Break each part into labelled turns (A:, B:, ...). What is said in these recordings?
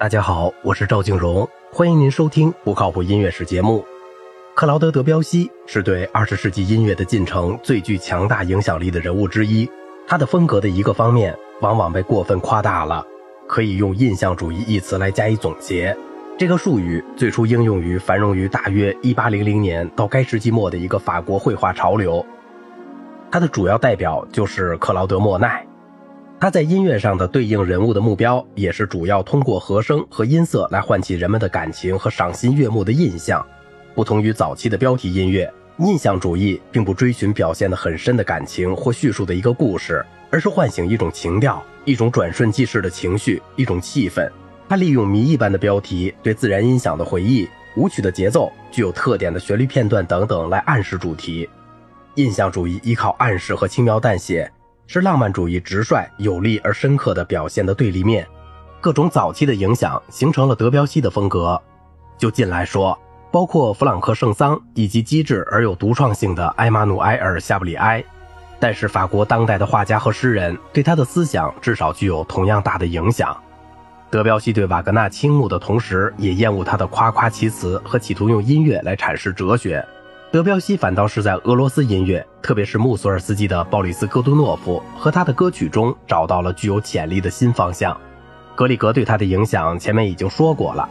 A: 大家好，我是赵静荣，欢迎您收听不靠谱音乐史节目。克劳德·德彪西是对二十世纪音乐的进程最具强大影响力的人物之一。他的风格的一个方面往往被过分夸大了，可以用印象主义一词来加以总结。这个术语最初应用于繁荣于大约一八零零年到该世纪末的一个法国绘画潮流。他的主要代表就是克劳德·莫奈。他在音乐上的对应人物的目标，也是主要通过和声和音色来唤起人们的感情和赏心悦目的印象。不同于早期的标题音乐，印象主义并不追寻表现的很深的感情或叙述的一个故事，而是唤醒一种情调、一种转瞬即逝的情绪、一种气氛。他利用谜一般的标题、对自然音响的回忆、舞曲的节奏、具有特点的旋律片段等等来暗示主题。印象主义依靠暗示和轻描淡写。是浪漫主义直率、有力而深刻的表现的对立面。各种早期的影响形成了德彪西的风格。就近来说，包括弗朗克·圣桑以及机智而有独创性的埃马努埃尔·夏布里埃。但是，法国当代的画家和诗人对他的思想至少具有同样大的影响。德彪西对瓦格纳倾慕的同时，也厌恶他的夸夸其词和企图用音乐来阐释哲学。德彪西反倒是在俄罗斯音乐，特别是穆索尔斯基的鲍里斯·戈杜诺夫和他的歌曲中找到了具有潜力的新方向。格里格对他的影响前面已经说过了。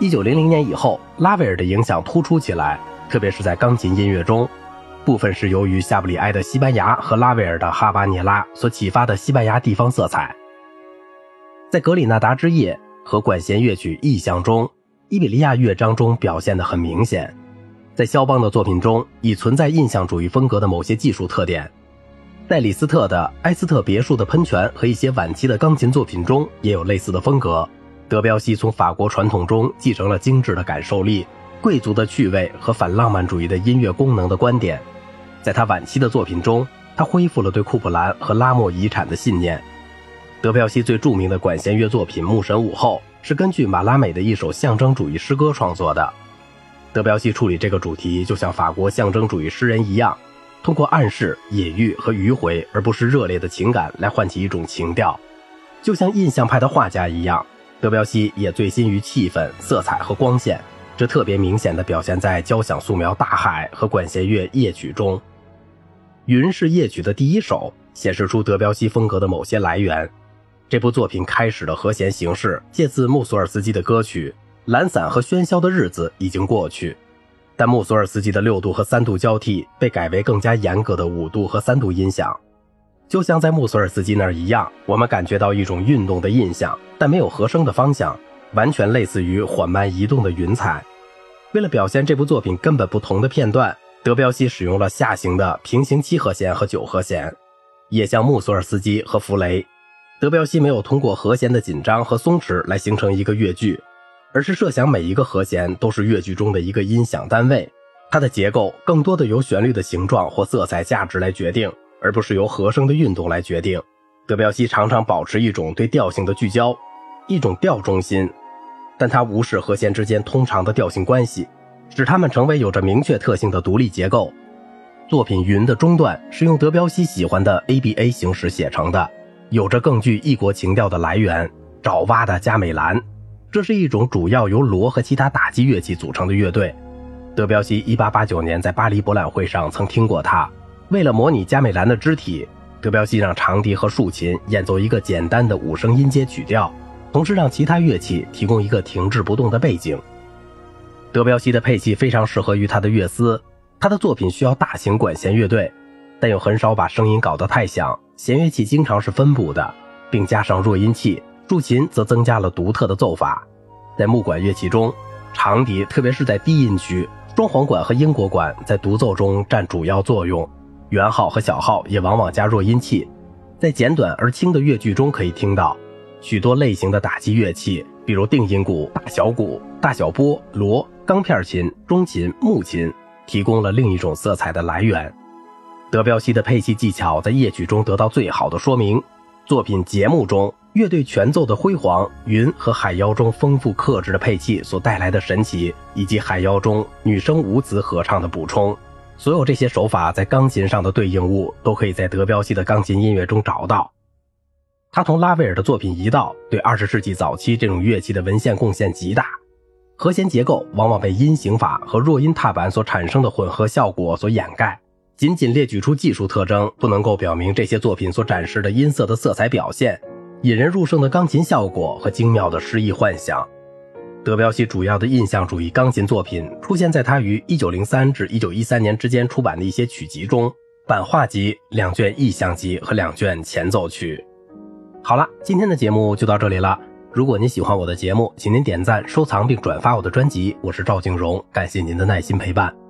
A: 一九零零年以后，拉威尔的影响突出起来，特别是在钢琴音乐中，部分是由于夏布里埃的西班牙和拉威尔的哈巴涅拉所启发的西班牙地方色彩。在《格里纳达之夜》和管弦乐曲《意象》中，伊比利亚乐章中表现得很明显。在肖邦的作品中，已存在印象主义风格的某些技术特点。在李斯特的埃斯特别墅的喷泉和一些晚期的钢琴作品中，也有类似的风格。德彪西从法国传统中继承了精致的感受力、贵族的趣味和反浪漫主义的音乐功能的观点。在他晚期的作品中，他恢复了对库普兰和拉莫遗产的信念。德彪西最著名的管弦乐作品《牧神午后》是根据马拉美的一首象征主义诗歌创作的。德彪西处理这个主题，就像法国象征主义诗人一样，通过暗示、隐喻和迂回，而不是热烈的情感，来唤起一种情调。就像印象派的画家一样，德彪西也醉心于气氛、色彩和光线，这特别明显的表现在交响素描《大海》和管弦乐夜曲中。《云》是夜曲的第一首，显示出德彪西风格的某些来源。这部作品开始的和弦形式借自穆索尔斯基的歌曲。懒散和喧嚣的日子已经过去，但穆索尔斯基的六度和三度交替被改为更加严格的五度和三度音响，就像在穆索尔斯基那儿一样，我们感觉到一种运动的印象，但没有和声的方向，完全类似于缓慢移动的云彩。为了表现这部作品根本不同的片段，德彪西使用了下行的平行七和弦和九和弦，也像穆索尔斯基和弗雷，德彪西没有通过和弦的紧张和松弛来形成一个乐句。而是设想每一个和弦都是乐句中的一个音响单位，它的结构更多的由旋律的形状或色彩价值来决定，而不是由和声的运动来决定。德彪西常常保持一种对调性的聚焦，一种调中心，但他无视和弦之间通常的调性关系，使它们成为有着明确特性的独立结构。作品《云》的中段是用德彪西喜欢的 ABA 形式写成的，有着更具异国情调的来源——爪哇的加美兰。这是一种主要由锣和其他打击乐器组成的乐队。德彪西1889年在巴黎博览会上曾听过它。为了模拟加美兰的肢体，德彪西让长笛和竖琴演奏一个简单的五声音阶曲调，同时让其他乐器提供一个停滞不动的背景。德彪西的配器非常适合于他的乐思。他的作品需要大型管弦乐队，但又很少把声音搞得太响。弦乐器经常是分布的，并加上弱音器。竖琴则增加了独特的奏法，在木管乐器中，长笛特别是在低音区，双簧管和英国管在独奏中占主要作用，圆号和小号也往往加弱音器。在简短而轻的乐句中可以听到许多类型的打击乐器，比如定音鼓、大小鼓、大小波、锣、钢片琴、中琴、木琴，提供了另一种色彩的来源。德彪西的配器技巧在夜曲中得到最好的说明，作品节目中。乐队全奏的辉煌，云和海妖中丰富克制的配器所带来的神奇，以及海妖中女声无子合唱的补充，所有这些手法在钢琴上的对应物，都可以在德彪西的钢琴音乐中找到。他同拉威尔的作品一道，对二十世纪早期这种乐器的文献贡献极大。和弦结构往往被音型法和弱音踏板所产生的混合效果所掩盖。仅仅列举出技术特征，不能够表明这些作品所展示的音色的色彩表现、引人入胜的钢琴效果和精妙的诗意幻想。德彪西主要的印象主义钢琴作品出现在他于1903至1913年之间出版的一些曲集中，版画集、两卷意象集和两卷前奏曲。好了，今天的节目就到这里了。如果您喜欢我的节目，请您点赞、收藏并转发我的专辑。我是赵静荣，感谢您的耐心陪伴。